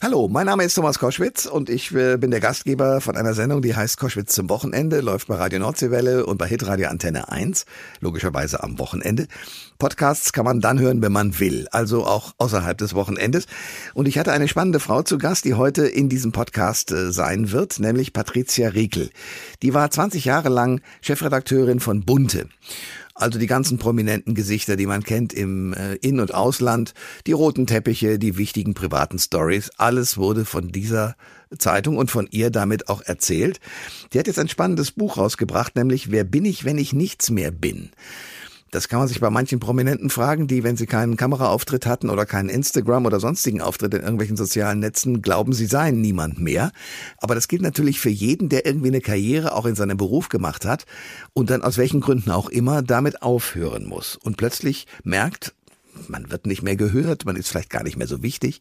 Hallo, mein Name ist Thomas Koschwitz und ich äh, bin der Gastgeber von einer Sendung, die heißt Koschwitz zum Wochenende, läuft bei Radio Nordseewelle und bei Hitradio Antenne 1, logischerweise am Wochenende. Podcasts kann man dann hören, wenn man will, also auch außerhalb des Wochenendes. Und ich hatte eine spannende Frau zu Gast, die heute in diesem Podcast äh, sein wird, nämlich Patricia Riekel. Die war 20 Jahre lang Chefredakteurin von Bunte. Also die ganzen prominenten Gesichter, die man kennt im äh, In- und Ausland, die roten Teppiche, die wichtigen privaten Stories, alles wurde von dieser Zeitung und von ihr damit auch erzählt. Die hat jetzt ein spannendes Buch rausgebracht, nämlich Wer bin ich, wenn ich nichts mehr bin? Das kann man sich bei manchen Prominenten fragen, die, wenn sie keinen Kameraauftritt hatten oder keinen Instagram oder sonstigen Auftritt in irgendwelchen sozialen Netzen, glauben, sie seien niemand mehr. Aber das gilt natürlich für jeden, der irgendwie eine Karriere auch in seinem Beruf gemacht hat und dann aus welchen Gründen auch immer damit aufhören muss und plötzlich merkt, man wird nicht mehr gehört, man ist vielleicht gar nicht mehr so wichtig.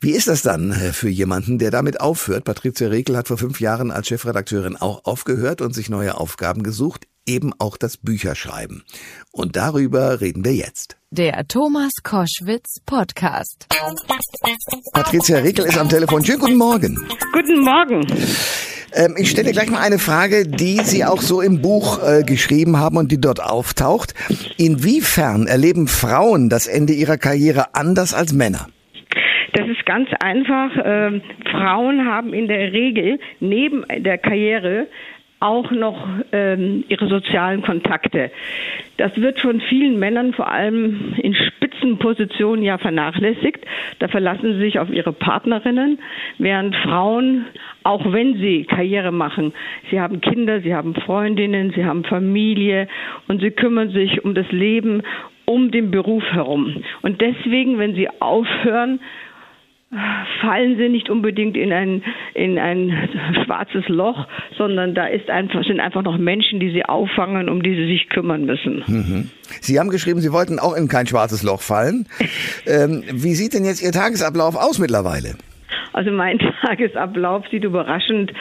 Wie ist das dann äh, für jemanden, der damit aufhört? Patricia Rekel hat vor fünf Jahren als Chefredakteurin auch aufgehört und sich neue Aufgaben gesucht eben auch das Bücherschreiben. Und darüber reden wir jetzt. Der Thomas Koschwitz Podcast. Patricia Rekel ist am Telefon. Schönen guten Morgen. Guten Morgen. Ähm, ich stelle gleich mal eine Frage, die Sie auch so im Buch äh, geschrieben haben und die dort auftaucht. Inwiefern erleben Frauen das Ende ihrer Karriere anders als Männer? Das ist ganz einfach. Ähm, Frauen haben in der Regel neben der Karriere auch noch ähm, ihre sozialen Kontakte. Das wird von vielen Männern vor allem in Spitzenpositionen ja vernachlässigt. Da verlassen sie sich auf ihre Partnerinnen, während Frauen, auch wenn sie Karriere machen, sie haben Kinder, sie haben Freundinnen, sie haben Familie und sie kümmern sich um das Leben, um den Beruf herum. Und deswegen, wenn sie aufhören, fallen sie nicht unbedingt in ein, in ein schwarzes Loch, sondern da ist einfach, sind einfach noch Menschen, die sie auffangen, um die sie sich kümmern müssen. Mhm. Sie haben geschrieben, Sie wollten auch in kein schwarzes Loch fallen. ähm, wie sieht denn jetzt Ihr Tagesablauf aus mittlerweile? Also mein Tagesablauf sieht überraschend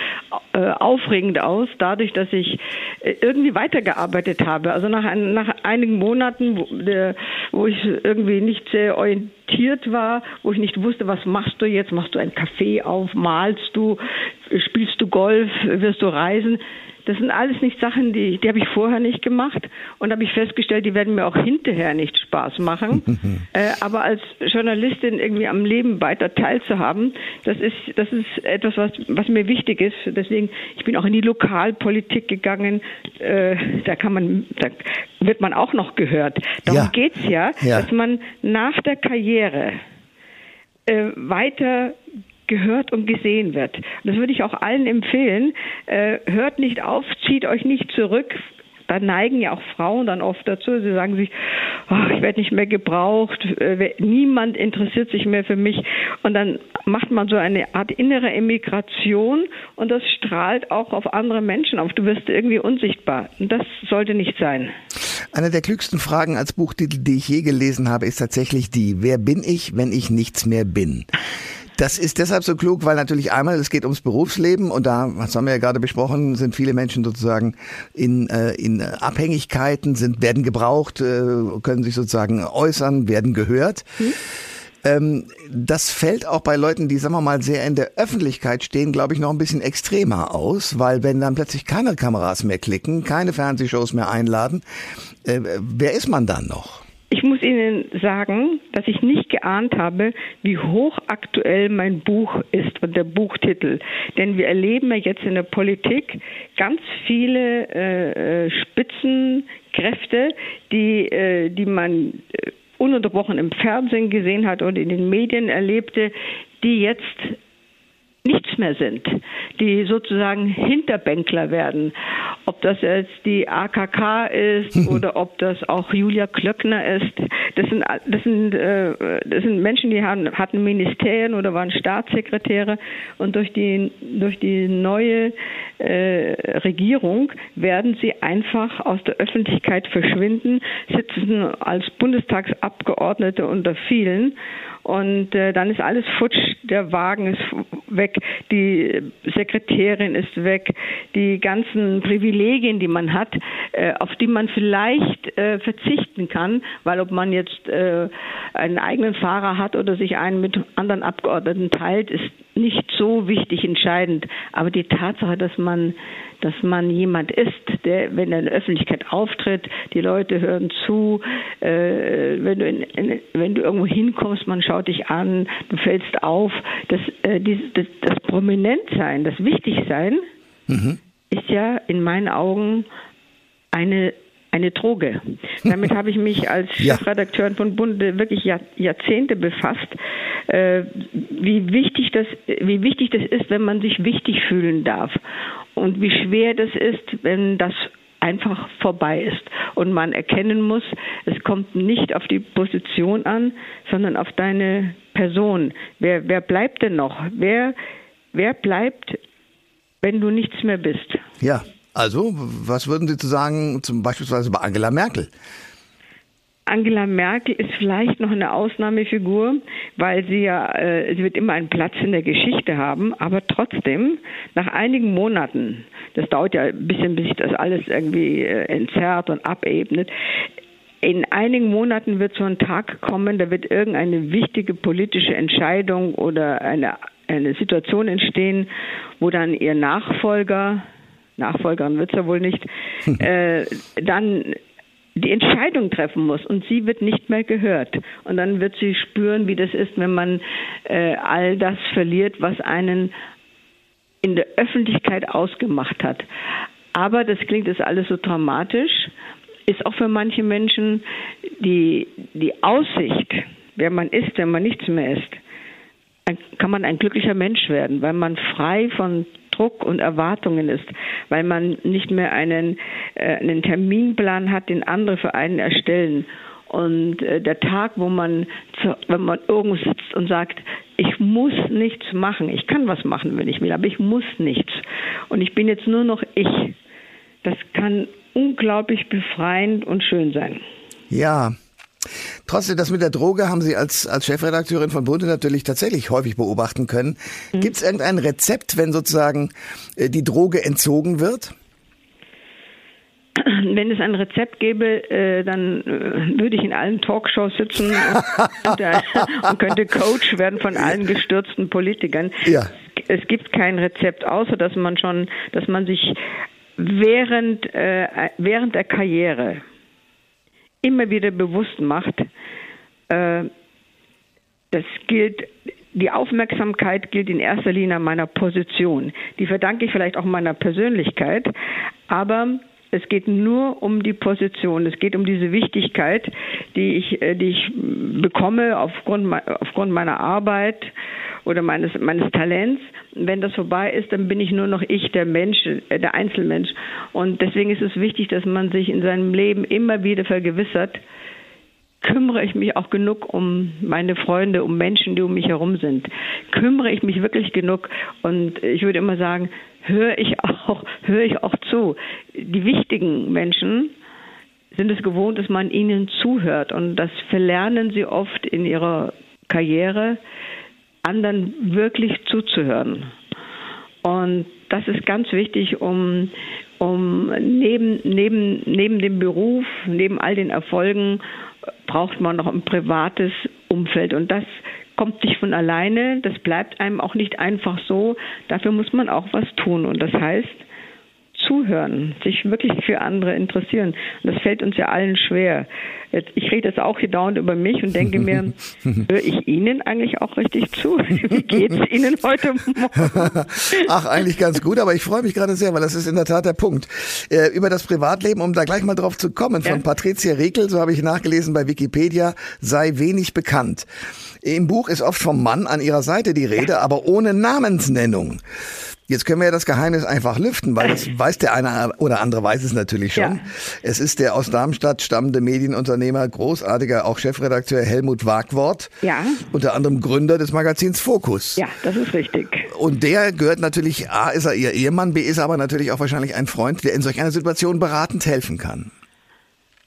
äh, aufregend aus, dadurch, dass ich äh, irgendwie weitergearbeitet habe. Also nach, ein, nach einigen Monaten, wo, der, wo ich irgendwie nicht sehr orientiert war, wo ich nicht wusste, was machst du jetzt? Machst du ein Café auf? Malst du? Spielst du Golf? Wirst du reisen? Das sind alles nicht Sachen, die, die habe ich vorher nicht gemacht und habe ich festgestellt, die werden mir auch hinterher nicht Spaß machen. äh, aber als Journalistin irgendwie am Leben weiter teilzuhaben, das ist, das ist etwas, was, was mir wichtig ist. Deswegen, ich bin auch in die Lokalpolitik gegangen. Äh, da kann man, da wird man auch noch gehört. Darum ja. geht's ja, ja, dass man nach der Karriere äh, weiter gehört und gesehen wird. Das würde ich auch allen empfehlen. Äh, hört nicht auf, zieht euch nicht zurück. Da neigen ja auch Frauen dann oft dazu. Sie sagen sich, oh, ich werde nicht mehr gebraucht, äh, niemand interessiert sich mehr für mich. Und dann macht man so eine Art innere Emigration und das strahlt auch auf andere Menschen auf. Du wirst irgendwie unsichtbar. Und das sollte nicht sein. Eine der klügsten Fragen als Buchtitel, die ich je gelesen habe, ist tatsächlich die, wer bin ich, wenn ich nichts mehr bin? Das ist deshalb so klug, weil natürlich einmal es geht ums Berufsleben und da, was haben wir ja gerade besprochen, sind viele Menschen sozusagen in, äh, in Abhängigkeiten, sind, werden gebraucht, äh, können sich sozusagen äußern, werden gehört. Hm. Ähm, das fällt auch bei Leuten, die, sagen wir mal, sehr in der Öffentlichkeit stehen, glaube ich, noch ein bisschen extremer aus, weil wenn dann plötzlich keine Kameras mehr klicken, keine Fernsehshows mehr einladen, äh, wer ist man dann noch? Ich muss Ihnen sagen, dass ich nicht geahnt habe, wie hochaktuell mein Buch ist und der Buchtitel. Denn wir erleben ja jetzt in der Politik ganz viele äh, Spitzenkräfte, die, äh, die man äh, ununterbrochen im Fernsehen gesehen hat und in den Medien erlebte, die jetzt nichts mehr sind, die sozusagen Hinterbänkler werden. Ob das jetzt die AKK ist oder ob das auch Julia Klöckner ist, das sind das sind äh, das sind Menschen, die haben, hatten Ministerien oder waren Staatssekretäre und durch die durch die neue äh, Regierung werden sie einfach aus der Öffentlichkeit verschwinden, sitzen als Bundestagsabgeordnete unter vielen und äh, dann ist alles futsch, der Wagen ist weg, die Sekretärin ist weg, die ganzen Privilegien, die man hat, äh, auf die man vielleicht äh, verzichten kann, weil ob man jetzt äh, einen eigenen Fahrer hat oder sich einen mit anderen Abgeordneten teilt, ist nicht so wichtig entscheidend. Aber die Tatsache, dass man dass man jemand ist, der, wenn er in der Öffentlichkeit auftritt, die Leute hören zu, äh, wenn, du in, in, wenn du irgendwo hinkommst, man schaut dich an, du fällst auf, das, äh, dieses, das, das Prominentsein, das Wichtigsein mhm. ist ja in meinen Augen eine eine Droge. Damit habe ich mich als. Chefredakteurin von Bunde wirklich Jahrzehnte befasst, äh, wie wichtig das, wie wichtig das ist, wenn man sich wichtig fühlen darf und wie schwer das ist, wenn das einfach vorbei ist und man erkennen muss, es kommt nicht auf die Position an, sondern auf deine Person. Wer, wer bleibt denn noch? Wer, wer bleibt, wenn du nichts mehr bist? Ja, also was würden Sie zu sagen, zum beispielsweise bei Angela Merkel? Angela Merkel ist vielleicht noch eine Ausnahmefigur, weil sie ja, äh, sie wird immer einen Platz in der Geschichte haben, aber trotzdem, nach einigen Monaten, das dauert ja ein bisschen, bis sich das alles irgendwie äh, entzerrt und abebnet, in einigen Monaten wird so ein Tag kommen, da wird irgendeine wichtige politische Entscheidung oder eine, eine Situation entstehen, wo dann ihr Nachfolger, Nachfolgerin wird es ja wohl nicht, äh, dann die Entscheidung treffen muss und sie wird nicht mehr gehört. Und dann wird sie spüren, wie das ist, wenn man äh, all das verliert, was einen in der Öffentlichkeit ausgemacht hat. Aber das klingt jetzt alles so dramatisch, ist auch für manche Menschen die, die Aussicht, wer man ist, wenn man nichts mehr ist, kann man ein glücklicher Mensch werden, weil man frei von Druck und Erwartungen ist, weil man nicht mehr einen, äh, einen Terminplan hat, den andere für einen erstellen. Und äh, der Tag, wo man, zu, wenn man irgendwo sitzt und sagt, ich muss nichts machen, ich kann was machen, wenn ich will, aber ich muss nichts. Und ich bin jetzt nur noch ich. Das kann unglaublich befreiend und schön sein. Ja, Trotzdem, das mit der Droge haben Sie als, als Chefredakteurin von Bunde natürlich tatsächlich häufig beobachten können. Mhm. Gibt es irgendein Rezept, wenn sozusagen äh, die Droge entzogen wird? Wenn es ein Rezept gäbe, äh, dann äh, würde ich in allen Talkshows sitzen und, könnte Coach werden von allen gestürzten Politikern. Ja. Es gibt kein Rezept, außer dass man schon, dass man sich während, während der Karriere immer wieder bewusst macht, das gilt, die Aufmerksamkeit gilt in erster Linie meiner Position. Die verdanke ich vielleicht auch meiner Persönlichkeit, aber es geht nur um die Position. Es geht um diese Wichtigkeit, die ich, äh, die ich bekomme aufgrund, aufgrund meiner Arbeit oder meines, meines Talents. Wenn das vorbei ist, dann bin ich nur noch ich, der Mensch, äh, der Einzelmensch. Und deswegen ist es wichtig, dass man sich in seinem Leben immer wieder vergewissert, kümmere ich mich auch genug um meine Freunde, um Menschen, die um mich herum sind? Kümmere ich mich wirklich genug? Und ich würde immer sagen, höre ich auch, höre ich auch zu. Die wichtigen Menschen sind es gewohnt, dass man ihnen zuhört. Und das verlernen sie oft in ihrer Karriere, anderen wirklich zuzuhören. Und das ist ganz wichtig, um, um neben, neben, neben dem Beruf, neben all den Erfolgen, braucht man noch ein privates Umfeld. Und das kommt nicht von alleine, das bleibt einem auch nicht einfach so. Dafür muss man auch was tun. Und das heißt, zuhören, sich wirklich für andere interessieren. Und das fällt uns ja allen schwer. Jetzt, ich rede jetzt auch hier dauernd über mich und denke mir, höre ich Ihnen eigentlich auch richtig zu? Wie geht es Ihnen heute Morgen? Ach, eigentlich ganz gut, aber ich freue mich gerade sehr, weil das ist in der Tat der Punkt. Äh, über das Privatleben, um da gleich mal drauf zu kommen, von ja. Patricia Rekel, so habe ich nachgelesen bei Wikipedia, sei wenig bekannt. Im Buch ist oft vom Mann an ihrer Seite die Rede, ja. aber ohne Namensnennung. Jetzt können wir ja das Geheimnis einfach lüften, weil das weiß der eine oder andere weiß es natürlich schon. Ja. Es ist der aus Darmstadt stammende Medienunternehmer, großartiger auch Chefredakteur Helmut Wagwort. Ja. Unter anderem Gründer des Magazins Fokus. Ja, das ist richtig. Und der gehört natürlich, A ist er ihr Ehemann, B ist er aber natürlich auch wahrscheinlich ein Freund, der in solch einer Situation beratend helfen kann.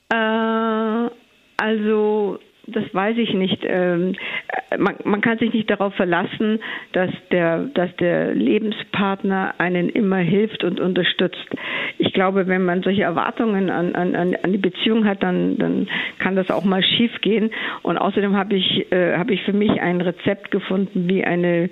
Äh, also das weiß ich nicht. Man, man kann sich nicht darauf verlassen, dass der, dass der Lebenspartner einen immer hilft und unterstützt. Ich glaube, wenn man solche Erwartungen an, an, an die Beziehung hat, dann, dann kann das auch mal schief gehen. Und außerdem habe ich, äh, habe ich für mich ein Rezept gefunden, wie eine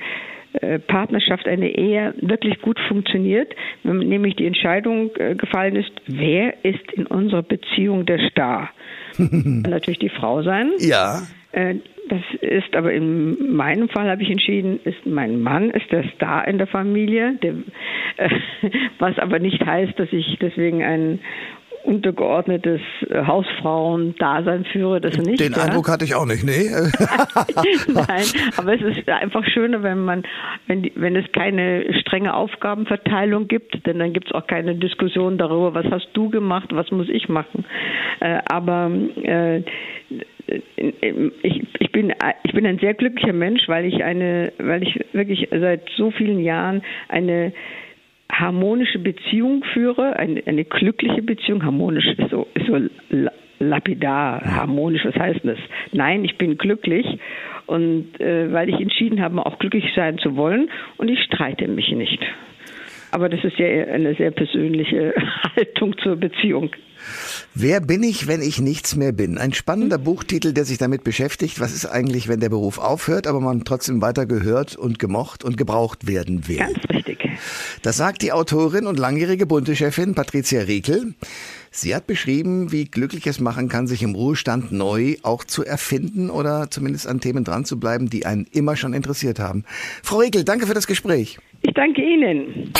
Partnerschaft, eine Ehe wirklich gut funktioniert, wenn nämlich die Entscheidung äh, gefallen ist, wer ist in unserer Beziehung der Star? natürlich die Frau sein. Ja. Äh, das ist aber in meinem Fall habe ich entschieden, ist mein Mann ist der Star in der Familie, der, was aber nicht heißt, dass ich deswegen ein untergeordnetes äh, Hausfrauendasein führe, das nicht. Den ja. Eindruck hatte ich auch nicht, nee. Nein, aber es ist einfach schöner, wenn man, wenn, die, wenn es keine strenge Aufgabenverteilung gibt, denn dann gibt es auch keine Diskussion darüber, was hast du gemacht, was muss ich machen. Äh, aber äh, ich, ich, bin, ich bin ein sehr glücklicher Mensch, weil ich eine, weil ich wirklich seit so vielen Jahren eine harmonische Beziehung führe, eine, eine glückliche Beziehung, harmonisch ist so, ist so lapidar, harmonisch, was heißt das? Nein, ich bin glücklich und äh, weil ich entschieden habe, auch glücklich sein zu wollen und ich streite mich nicht. Aber das ist ja eine sehr persönliche Haltung zur Beziehung. Wer bin ich, wenn ich nichts mehr bin? Ein spannender mhm. Buchtitel, der sich damit beschäftigt, was ist eigentlich, wenn der Beruf aufhört, aber man trotzdem weiter gehört und gemocht und gebraucht werden will. Ganz richtig. Das sagt die Autorin und langjährige Bunte-Chefin Patricia Riekel. Sie hat beschrieben, wie glücklich es machen kann, sich im Ruhestand neu auch zu erfinden oder zumindest an Themen dran zu bleiben, die einen immer schon interessiert haben. Frau Riekel, danke für das Gespräch. Ich danke Ihnen.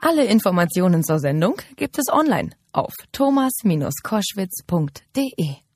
Alle Informationen zur Sendung gibt es online auf thomas-koschwitz.de.